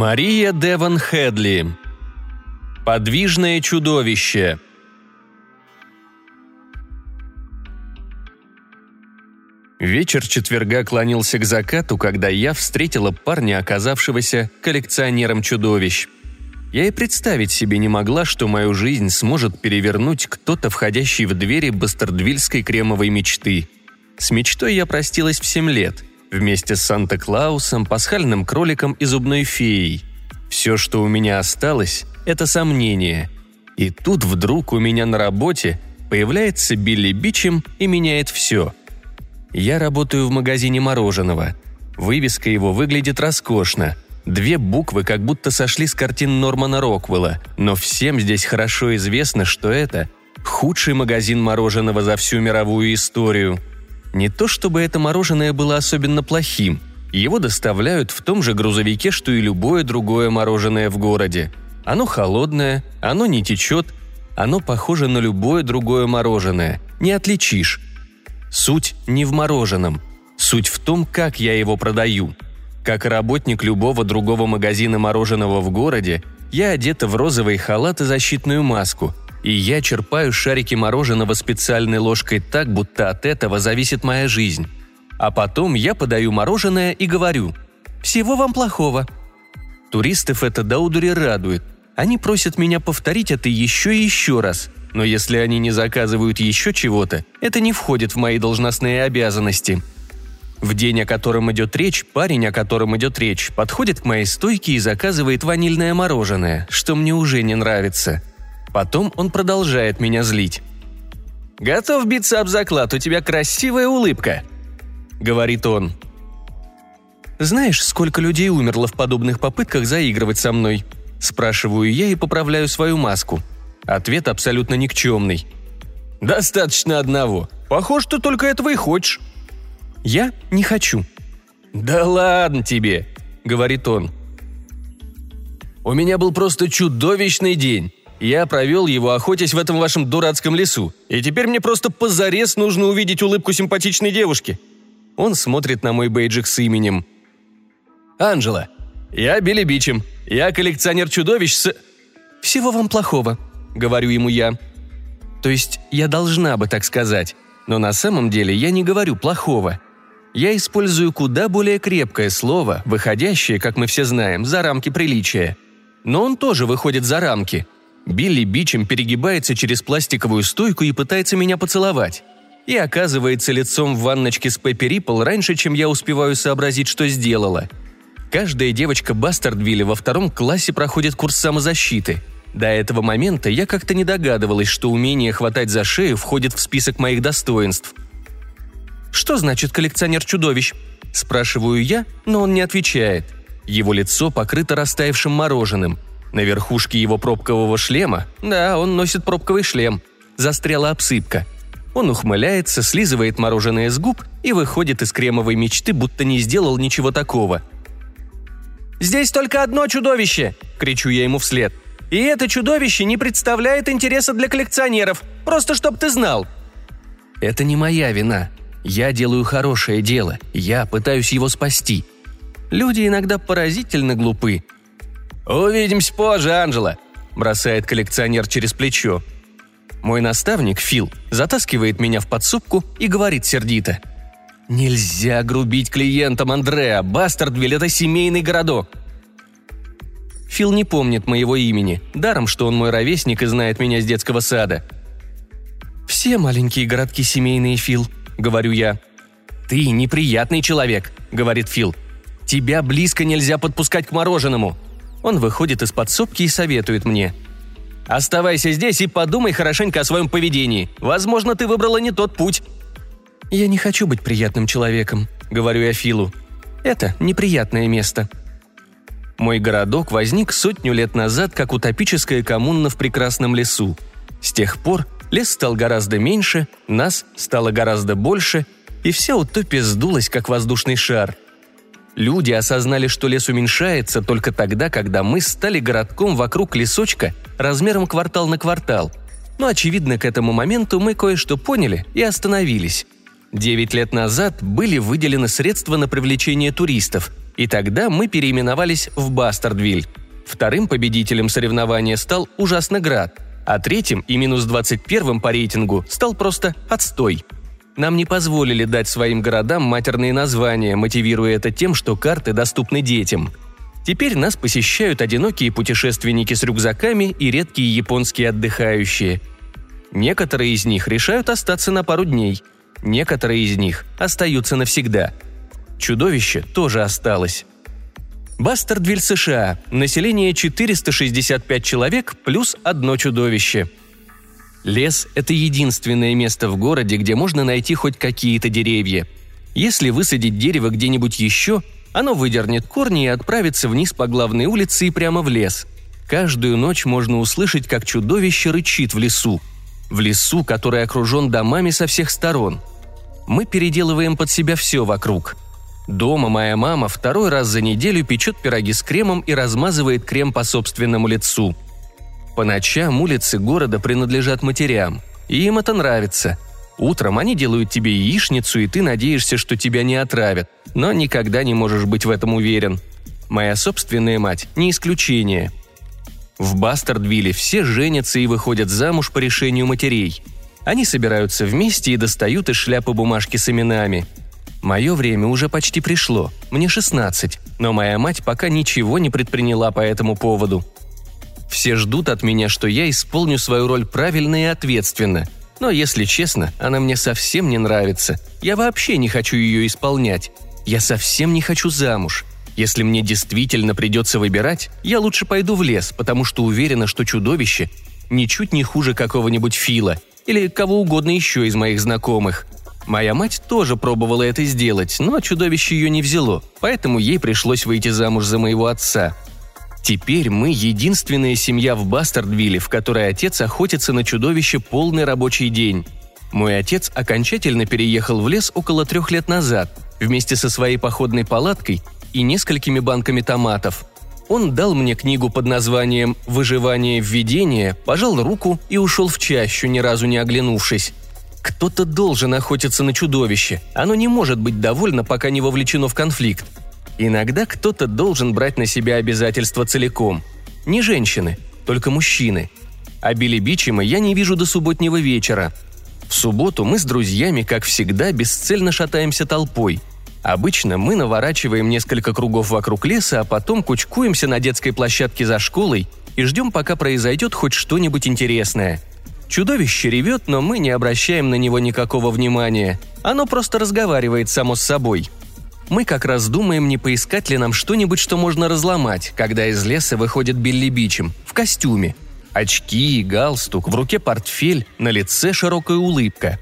Мария Деван Хедли. Подвижное чудовище. Вечер четверга клонился к закату, когда я встретила парня, оказавшегося коллекционером чудовищ. Я и представить себе не могла, что мою жизнь сможет перевернуть кто-то, входящий в двери бастардвильской кремовой мечты. С мечтой я простилась в семь лет – Вместе с Санта-Клаусом, пасхальным кроликом и зубной феей. Все, что у меня осталось, это сомнение. И тут вдруг у меня на работе появляется Билли Бичем и меняет все. Я работаю в магазине мороженого. Вывеска его выглядит роскошно. Две буквы как будто сошли с картин Нормана Роквелла, но всем здесь хорошо известно, что это худший магазин мороженого за всю мировую историю – не то чтобы это мороженое было особенно плохим. Его доставляют в том же грузовике, что и любое другое мороженое в городе. Оно холодное, оно не течет, оно похоже на любое другое мороженое. Не отличишь. Суть не в мороженом. Суть в том, как я его продаю. Как работник любого другого магазина мороженого в городе, я одета в розовый халат и защитную маску – и я черпаю шарики мороженого специальной ложкой так, будто от этого зависит моя жизнь. А потом я подаю мороженое и говорю «Всего вам плохого». Туристов это до удури радует. Они просят меня повторить это еще и еще раз. Но если они не заказывают еще чего-то, это не входит в мои должностные обязанности. В день, о котором идет речь, парень, о котором идет речь, подходит к моей стойке и заказывает ванильное мороженое, что мне уже не нравится – Потом он продолжает меня злить. «Готов биться об заклад, у тебя красивая улыбка», — говорит он. «Знаешь, сколько людей умерло в подобных попытках заигрывать со мной?» Спрашиваю я и поправляю свою маску. Ответ абсолютно никчемный. «Достаточно одного. Похоже, ты только этого и хочешь». «Я не хочу». «Да ладно тебе», — говорит он. «У меня был просто чудовищный день. Я провел его, охотясь в этом вашем дурацком лесу. И теперь мне просто позарез нужно увидеть улыбку симпатичной девушки. Он смотрит на мой бейджик с именем. «Анжела, я Билли Бичем. Я коллекционер чудовищ с...» «Всего вам плохого», — говорю ему я. То есть я должна бы так сказать, но на самом деле я не говорю плохого. Я использую куда более крепкое слово, выходящее, как мы все знаем, за рамки приличия. Но он тоже выходит за рамки — Билли бичем перегибается через пластиковую стойку и пытается меня поцеловать. И оказывается лицом в ванночке с Пеппи Риппл раньше, чем я успеваю сообразить, что сделала. Каждая девочка Бастардвилля во втором классе проходит курс самозащиты. До этого момента я как-то не догадывалась, что умение хватать за шею входит в список моих достоинств. «Что значит коллекционер чудовищ?» – спрашиваю я, но он не отвечает. Его лицо покрыто растаявшим мороженым – на верхушке его пробкового шлема, да, он носит пробковый шлем, застряла обсыпка. Он ухмыляется, слизывает мороженое с губ и выходит из кремовой мечты, будто не сделал ничего такого. «Здесь только одно чудовище!» – кричу я ему вслед. «И это чудовище не представляет интереса для коллекционеров, просто чтоб ты знал!» «Это не моя вина. Я делаю хорошее дело, я пытаюсь его спасти. Люди иногда поразительно глупы, «Увидимся позже, Анжела», – бросает коллекционер через плечо. Мой наставник, Фил, затаскивает меня в подсобку и говорит сердито. «Нельзя грубить клиентам, Андреа. Бастардвиль – это семейный городок». Фил не помнит моего имени, даром, что он мой ровесник и знает меня с детского сада. «Все маленькие городки семейные, Фил», – говорю я. «Ты неприятный человек», – говорит Фил. «Тебя близко нельзя подпускать к мороженому», – он выходит из подсобки и советует мне. «Оставайся здесь и подумай хорошенько о своем поведении. Возможно, ты выбрала не тот путь». «Я не хочу быть приятным человеком», — говорю я Филу. «Это неприятное место». Мой городок возник сотню лет назад как утопическая коммуна в прекрасном лесу. С тех пор лес стал гораздо меньше, нас стало гораздо больше, и вся утопия сдулась, как воздушный шар — Люди осознали, что лес уменьшается только тогда, когда мы стали городком вокруг лесочка размером квартал на квартал. Но, очевидно, к этому моменту мы кое-что поняли и остановились. Девять лет назад были выделены средства на привлечение туристов, И тогда мы переименовались в Бастардвиль. Вторым победителем соревнования стал Ужасноград, а третьим и минус 21 по рейтингу стал просто Отстой. Нам не позволили дать своим городам матерные названия, мотивируя это тем, что карты доступны детям. Теперь нас посещают одинокие путешественники с рюкзаками и редкие японские отдыхающие. Некоторые из них решают остаться на пару дней, некоторые из них остаются навсегда. Чудовище тоже осталось. Бастардвиль, США. Население 465 человек плюс одно чудовище. Лес – это единственное место в городе, где можно найти хоть какие-то деревья. Если высадить дерево где-нибудь еще, оно выдернет корни и отправится вниз по главной улице и прямо в лес. Каждую ночь можно услышать, как чудовище рычит в лесу. В лесу, который окружен домами со всех сторон. Мы переделываем под себя все вокруг – Дома моя мама второй раз за неделю печет пироги с кремом и размазывает крем по собственному лицу. По ночам улицы города принадлежат матерям, и им это нравится. Утром они делают тебе яичницу, и ты надеешься, что тебя не отравят, но никогда не можешь быть в этом уверен. Моя собственная мать – не исключение. В Бастардвилле все женятся и выходят замуж по решению матерей. Они собираются вместе и достают из шляпы бумажки с именами – Мое время уже почти пришло, мне 16, но моя мать пока ничего не предприняла по этому поводу. Все ждут от меня, что я исполню свою роль правильно и ответственно. Но, если честно, она мне совсем не нравится. Я вообще не хочу ее исполнять. Я совсем не хочу замуж. Если мне действительно придется выбирать, я лучше пойду в лес, потому что уверена, что чудовище ничуть не хуже какого-нибудь Фила или кого угодно еще из моих знакомых – Моя мать тоже пробовала это сделать, но чудовище ее не взяло, поэтому ей пришлось выйти замуж за моего отца. Теперь мы единственная семья в Бастардвилле, в которой отец охотится на чудовище полный рабочий день. Мой отец окончательно переехал в лес около трех лет назад, вместе со своей походной палаткой и несколькими банками томатов. Он дал мне книгу под названием «Выживание введение», пожал руку и ушел в чащу, ни разу не оглянувшись. Кто-то должен охотиться на чудовище. Оно не может быть довольно, пока не вовлечено в конфликт. Иногда кто-то должен брать на себя обязательства целиком. Не женщины, только мужчины. А Билли я не вижу до субботнего вечера. В субботу мы с друзьями, как всегда, бесцельно шатаемся толпой. Обычно мы наворачиваем несколько кругов вокруг леса, а потом кучкуемся на детской площадке за школой и ждем, пока произойдет хоть что-нибудь интересное – Чудовище ревет, но мы не обращаем на него никакого внимания. Оно просто разговаривает само с собой. Мы как раз думаем, не поискать ли нам что-нибудь, что можно разломать, когда из леса выходит Билли Бичем, в костюме. Очки, галстук, в руке портфель, на лице широкая улыбка.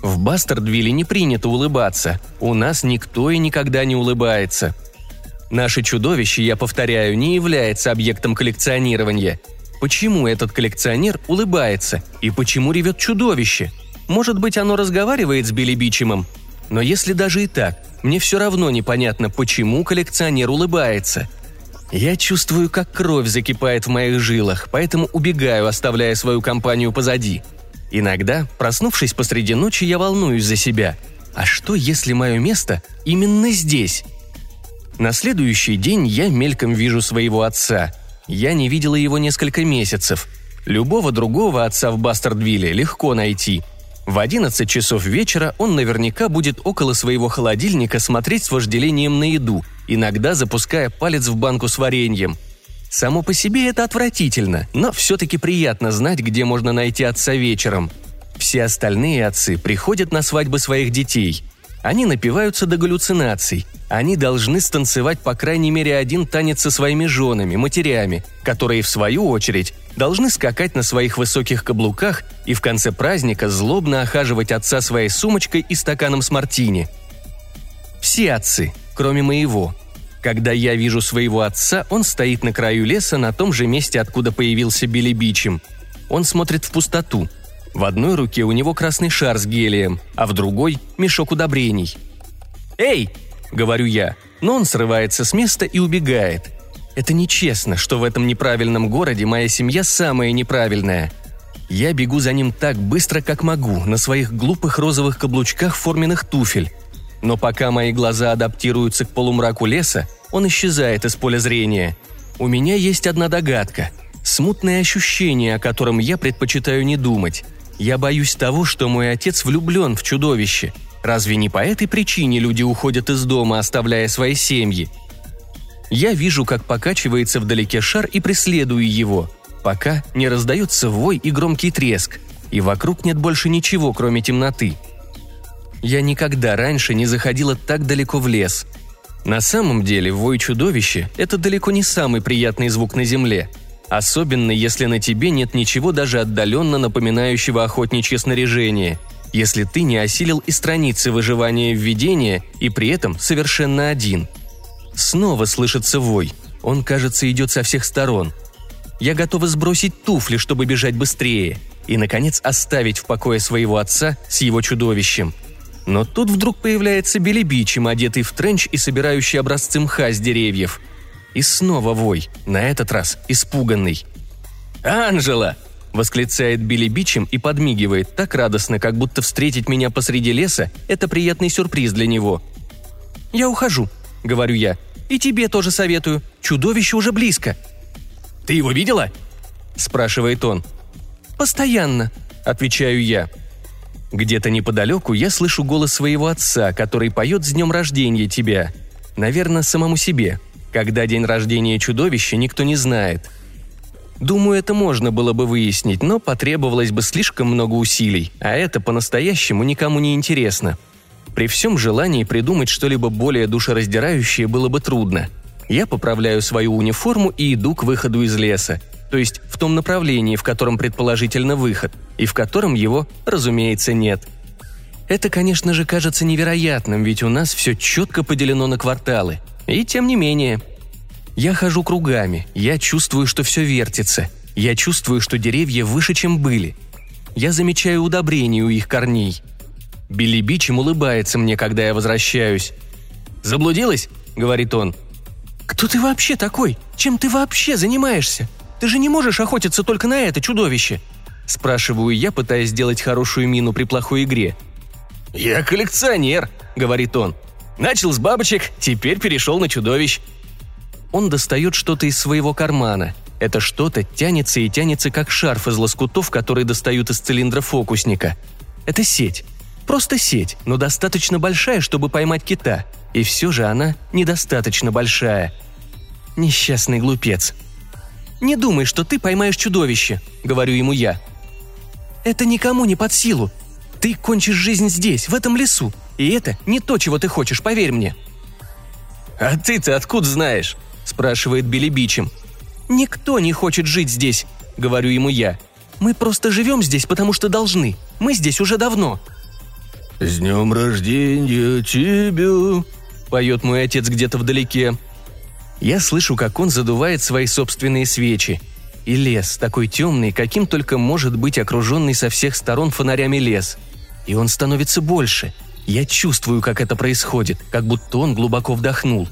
В Бастардвилле не принято улыбаться. У нас никто и никогда не улыбается. Наше чудовище, я повторяю, не является объектом коллекционирования – Почему этот коллекционер улыбается? И почему ревет чудовище? Может быть, оно разговаривает с Билли Бичемом? Но если даже и так, мне все равно непонятно, почему коллекционер улыбается. Я чувствую, как кровь закипает в моих жилах, поэтому убегаю, оставляя свою компанию позади. Иногда, проснувшись посреди ночи, я волнуюсь за себя. А что, если мое место именно здесь? На следующий день я мельком вижу своего отца – я не видела его несколько месяцев. Любого другого отца в Бастардвилле легко найти. В 11 часов вечера он наверняка будет около своего холодильника смотреть с вожделением на еду, иногда запуская палец в банку с вареньем. Само по себе это отвратительно, но все-таки приятно знать, где можно найти отца вечером. Все остальные отцы приходят на свадьбы своих детей – они напиваются до галлюцинаций. Они должны станцевать по крайней мере один танец со своими женами, матерями, которые, в свою очередь, должны скакать на своих высоких каблуках и в конце праздника злобно охаживать отца своей сумочкой и стаканом с мартини. Все отцы, кроме моего. Когда я вижу своего отца, он стоит на краю леса на том же месте, откуда появился Билли Бичем. Он смотрит в пустоту – в одной руке у него красный шар с гелием, а в другой – мешок удобрений. «Эй!» – говорю я, но он срывается с места и убегает. Это нечестно, что в этом неправильном городе моя семья самая неправильная. Я бегу за ним так быстро, как могу, на своих глупых розовых каблучках форменных туфель. Но пока мои глаза адаптируются к полумраку леса, он исчезает из поля зрения. У меня есть одна догадка. Смутное ощущение, о котором я предпочитаю не думать. Я боюсь того, что мой отец влюблен в чудовище. Разве не по этой причине люди уходят из дома, оставляя свои семьи? Я вижу, как покачивается вдалеке шар и преследую его, пока не раздается вой и громкий треск, и вокруг нет больше ничего, кроме темноты. Я никогда раньше не заходила так далеко в лес. На самом деле вой чудовища – это далеко не самый приятный звук на земле. Особенно, если на тебе нет ничего даже отдаленно напоминающего охотничье снаряжение, если ты не осилил и страницы выживания введения и при этом совершенно один – Снова слышится вой. Он, кажется, идет со всех сторон. Я готова сбросить туфли, чтобы бежать быстрее. И, наконец, оставить в покое своего отца с его чудовищем. Но тут вдруг появляется Билли одетый в тренч и собирающий образцы мха с деревьев. И снова вой, на этот раз испуганный. «Анжела!» – восклицает Билли Бичем и подмигивает так радостно, как будто встретить меня посреди леса – это приятный сюрприз для него. «Я ухожу», – говорю я. И тебе тоже советую. Чудовище уже близко». «Ты его видела?» – спрашивает он. «Постоянно», – отвечаю я. Где-то неподалеку я слышу голос своего отца, который поет с днем рождения тебя. Наверное, самому себе. Когда день рождения чудовища, никто не знает. Думаю, это можно было бы выяснить, но потребовалось бы слишком много усилий, а это по-настоящему никому не интересно. При всем желании придумать что-либо более душераздирающее было бы трудно. Я поправляю свою униформу и иду к выходу из леса, то есть в том направлении, в котором предположительно выход, и в котором его, разумеется, нет. Это, конечно же, кажется невероятным, ведь у нас все четко поделено на кварталы. И тем не менее. Я хожу кругами, я чувствую, что все вертится, я чувствую, что деревья выше, чем были. Я замечаю удобрение у их корней – Билли Бичем улыбается мне, когда я возвращаюсь. «Заблудилась?» — говорит он. «Кто ты вообще такой? Чем ты вообще занимаешься? Ты же не можешь охотиться только на это чудовище!» Спрашиваю я, пытаясь сделать хорошую мину при плохой игре. «Я коллекционер», — говорит он. «Начал с бабочек, теперь перешел на чудовищ». Он достает что-то из своего кармана. Это что-то тянется и тянется, как шарф из лоскутов, который достают из цилиндра фокусника. Это сеть. Просто сеть, но достаточно большая, чтобы поймать кита. И все же она недостаточно большая. Несчастный глупец. «Не думай, что ты поймаешь чудовище», — говорю ему я. «Это никому не под силу. Ты кончишь жизнь здесь, в этом лесу. И это не то, чего ты хочешь, поверь мне». «А ты-то откуда знаешь?» – спрашивает Билли Бичем. «Никто не хочет жить здесь», – говорю ему я. «Мы просто живем здесь, потому что должны. Мы здесь уже давно. «С днем рождения тебя!» – поет мой отец где-то вдалеке. Я слышу, как он задувает свои собственные свечи. И лес, такой темный, каким только может быть окруженный со всех сторон фонарями лес. И он становится больше. Я чувствую, как это происходит, как будто он глубоко вдохнул.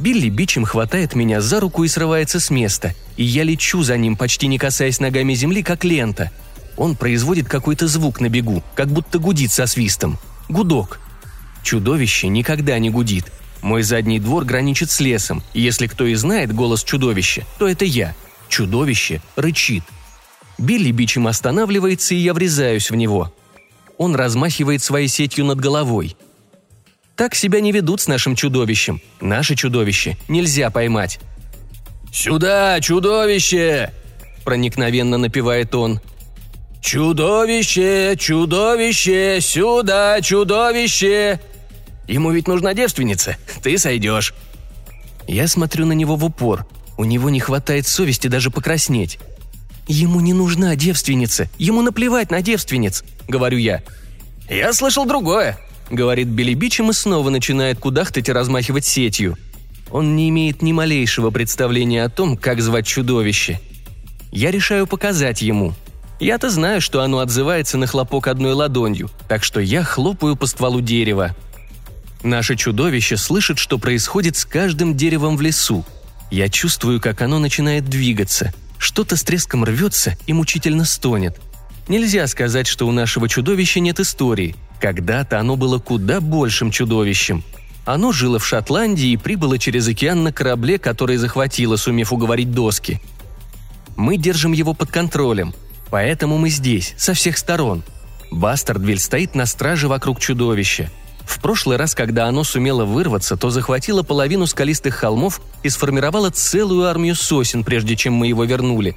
Билли бичем хватает меня за руку и срывается с места, и я лечу за ним, почти не касаясь ногами земли, как лента – он производит какой-то звук на бегу, как будто гудит со свистом. Гудок. Чудовище никогда не гудит. Мой задний двор граничит с лесом, и если кто и знает голос чудовища, то это я. Чудовище рычит. Билли бичем останавливается, и я врезаюсь в него. Он размахивает своей сетью над головой. Так себя не ведут с нашим чудовищем. Наше чудовище нельзя поймать. «Сюда, чудовище!» – проникновенно напевает он – «Чудовище! Чудовище! Сюда, чудовище!» Ему ведь нужна девственница. Ты сойдешь. Я смотрю на него в упор. У него не хватает совести даже покраснеть. «Ему не нужна девственница. Ему наплевать на девственниц», — говорю я. «Я слышал другое», — говорит Билли Бичем и снова начинает кудахтать и размахивать сетью. Он не имеет ни малейшего представления о том, как звать чудовище. Я решаю показать ему. Я-то знаю, что оно отзывается на хлопок одной ладонью, так что я хлопаю по стволу дерева. Наше чудовище слышит, что происходит с каждым деревом в лесу. Я чувствую, как оно начинает двигаться. Что-то с треском рвется и мучительно стонет. Нельзя сказать, что у нашего чудовища нет истории. Когда-то оно было куда большим чудовищем. Оно жило в Шотландии и прибыло через океан на корабле, который захватило, сумев уговорить доски. Мы держим его под контролем, поэтому мы здесь, со всех сторон. Бастардвиль стоит на страже вокруг чудовища. В прошлый раз, когда оно сумело вырваться, то захватило половину скалистых холмов и сформировало целую армию сосен, прежде чем мы его вернули.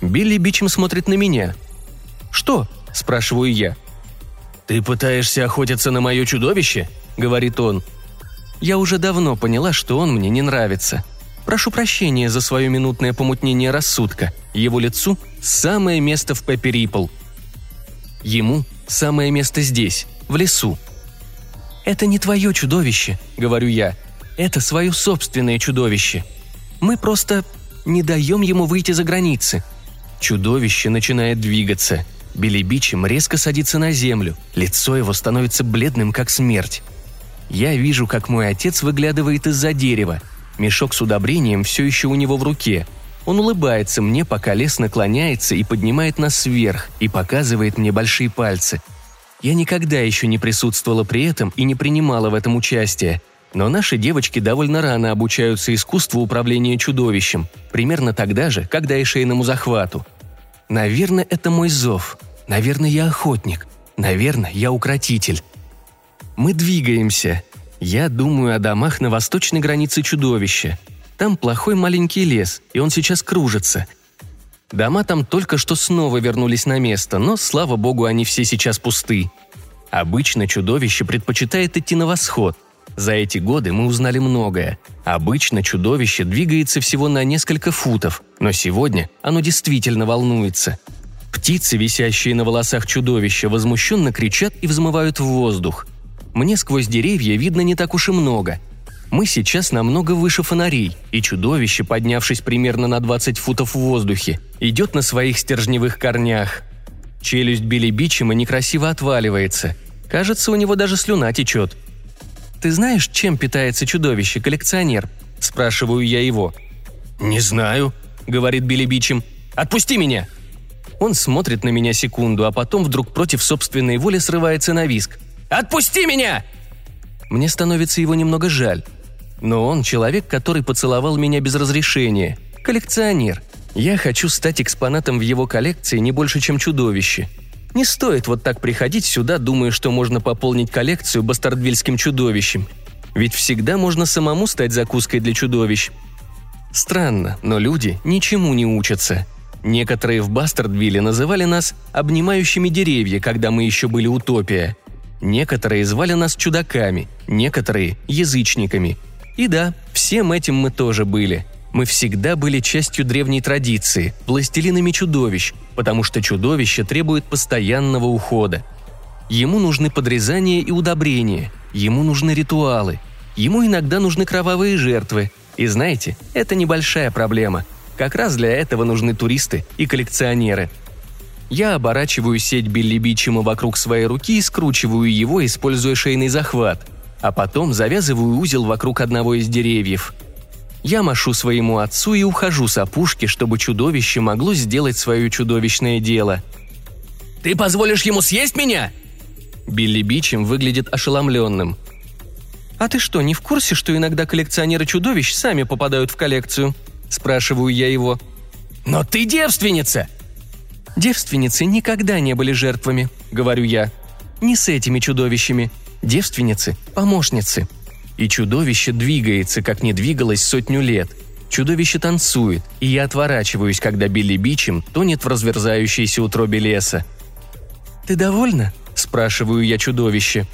Билли Бичем смотрит на меня. «Что?» – спрашиваю я. «Ты пытаешься охотиться на мое чудовище?» – говорит он. Я уже давно поняла, что он мне не нравится. Прошу прощения за свое минутное помутнение рассудка. Его лицу – самое место в Пеппи. Ему – самое место здесь, в лесу. «Это не твое чудовище», – говорю я. «Это свое собственное чудовище. Мы просто не даем ему выйти за границы». Чудовище начинает двигаться – Билли Бичем резко садится на землю, лицо его становится бледным, как смерть. Я вижу, как мой отец выглядывает из-за дерева. Мешок с удобрением все еще у него в руке. Он улыбается мне, пока лес наклоняется и поднимает нас вверх, и показывает мне большие пальцы. Я никогда еще не присутствовала при этом и не принимала в этом участие. Но наши девочки довольно рано обучаются искусству управления чудовищем, примерно тогда же, когда и шейному захвату. Наверное, это мой зов. Наверное, я охотник. Наверное, я укротитель. Мы двигаемся. Я думаю о домах на восточной границе чудовища. Там плохой маленький лес, и он сейчас кружится. Дома там только что снова вернулись на место, но, слава богу, они все сейчас пусты. Обычно чудовище предпочитает идти на восход. За эти годы мы узнали многое. Обычно чудовище двигается всего на несколько футов, но сегодня оно действительно волнуется – Птицы, висящие на волосах чудовища, возмущенно кричат и взмывают в воздух. Мне сквозь деревья видно не так уж и много. Мы сейчас намного выше фонарей, и чудовище, поднявшись примерно на 20 футов в воздухе, идет на своих стержневых корнях. Челюсть Билли Бичема некрасиво отваливается. Кажется, у него даже слюна течет. «Ты знаешь, чем питается чудовище, коллекционер?» – спрашиваю я его. «Не знаю», – говорит Билли Бичем. «Отпусти меня!» Он смотрит на меня секунду, а потом вдруг против собственной воли срывается на виск. «Отпусти меня!» Мне становится его немного жаль. Но он человек, который поцеловал меня без разрешения. Коллекционер. Я хочу стать экспонатом в его коллекции не больше, чем чудовище. Не стоит вот так приходить сюда, думая, что можно пополнить коллекцию бастардвильским чудовищем. Ведь всегда можно самому стать закуской для чудовищ. Странно, но люди ничему не учатся – Некоторые в Бастардвилле называли нас «обнимающими деревья», когда мы еще были утопия. Некоторые звали нас чудаками, некоторые – язычниками. И да, всем этим мы тоже были. Мы всегда были частью древней традиции, пластилинами чудовищ, потому что чудовище требует постоянного ухода. Ему нужны подрезания и удобрения, ему нужны ритуалы, ему иногда нужны кровавые жертвы. И знаете, это небольшая проблема – как раз для этого нужны туристы и коллекционеры. Я оборачиваю сеть Билли Бичема вокруг своей руки и скручиваю его, используя шейный захват, а потом завязываю узел вокруг одного из деревьев. Я машу своему отцу и ухожу с опушки, чтобы чудовище могло сделать свое чудовищное дело. «Ты позволишь ему съесть меня?» Билли Бичем выглядит ошеломленным. «А ты что, не в курсе, что иногда коллекционеры чудовищ сами попадают в коллекцию?» – спрашиваю я его. «Но ты девственница!» «Девственницы никогда не были жертвами», – говорю я. «Не с этими чудовищами. Девственницы – помощницы». И чудовище двигается, как не двигалось сотню лет. Чудовище танцует, и я отворачиваюсь, когда Билли Бичем тонет в разверзающейся утробе леса. «Ты довольна?» – спрашиваю я чудовище.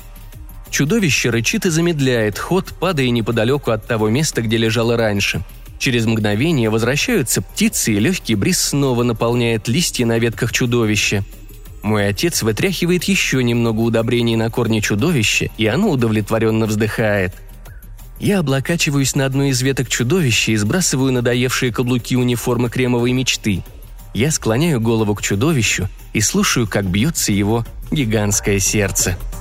Чудовище рычит и замедляет ход, падая неподалеку от того места, где лежало раньше – Через мгновение возвращаются птицы, и легкий бриз снова наполняет листья на ветках чудовища. Мой отец вытряхивает еще немного удобрений на корне чудовища, и оно удовлетворенно вздыхает. Я облокачиваюсь на одну из веток чудовища и сбрасываю надоевшие каблуки униформы кремовой мечты. Я склоняю голову к чудовищу и слушаю, как бьется его гигантское сердце –